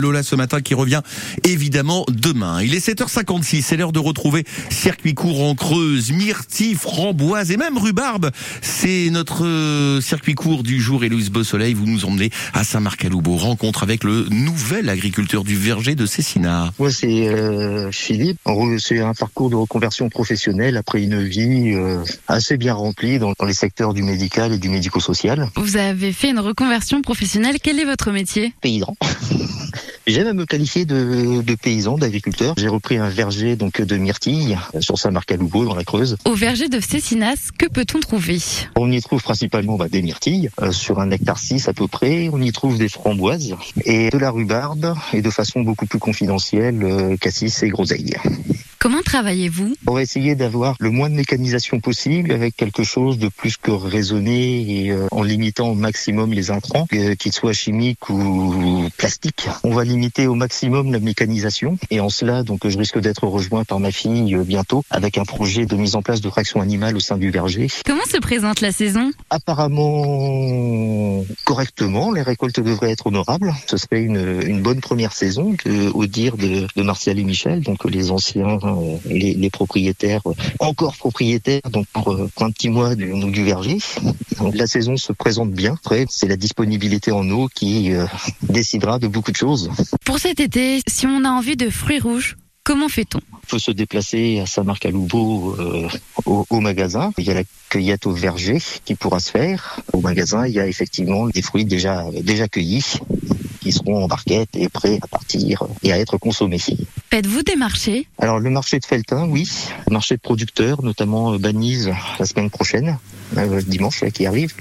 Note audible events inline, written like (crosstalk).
Lola ce matin qui revient évidemment demain. Il est 7h56, c'est l'heure de retrouver circuit court en Creuse, myrtille, framboise et même rhubarbe. C'est notre euh, circuit court du jour et Louise Beausoleil, vous nous emmenez à Saint-Marc-à-Loubeau, rencontre avec le nouvel agriculteur du verger de Cessina. Moi c'est euh, Philippe, c'est un parcours de reconversion professionnelle après une vie euh, assez bien remplie dans, dans les secteurs du médical et du médico-social. Vous avez fait une reconversion professionnelle, quel est votre métier? Paysan. (laughs) J'aime à me qualifier de, de paysan, d'agriculteur. J'ai repris un verger donc de myrtille sur Saint-Marc-à-Loubeau dans la Creuse. Au verger de Cessinas, que peut-on trouver? On y trouve principalement bah, des myrtilles, euh, sur un hectare 6 à peu près. On y trouve des framboises et de la rhubarbe et de façon beaucoup plus confidentielle, euh, cassis et groseille. Comment travaillez-vous? On va essayer d'avoir le moins de mécanisation possible avec quelque chose de plus que raisonné et euh, en limitant au maximum les intrants, euh, qu'ils soient chimiques ou plastiques. On va limiter au maximum la mécanisation et en cela, donc, je risque d'être rejoint par ma fille euh, bientôt avec un projet de mise en place de traction animale au sein du verger. Comment se présente la saison? Apparemment correctement, les récoltes devraient être honorables. Ce serait une, une bonne première saison, que, au dire de, de Martial et Michel, donc les anciens les, les, propriétaires, euh, encore propriétaires, donc pour, euh, pour un petit mois du, du verger. Donc, la saison se présente bien. Après, c'est la disponibilité en eau qui euh, décidera de beaucoup de choses. Pour cet été, si on a envie de fruits rouges, Comment fait-on? Il faut se déplacer à Saint-Marc-à-Loubeau euh, au, au, magasin. Il y a la cueillette au verger qui pourra se faire. Au magasin, il y a effectivement des fruits déjà déjà cueillis qui seront en barquette et prêts à partir et à être consommés. Faites-vous des marchés? Alors le marché de Feltin, oui. Le marché de producteurs, notamment Banise la semaine prochaine, euh, dimanche qui arrive.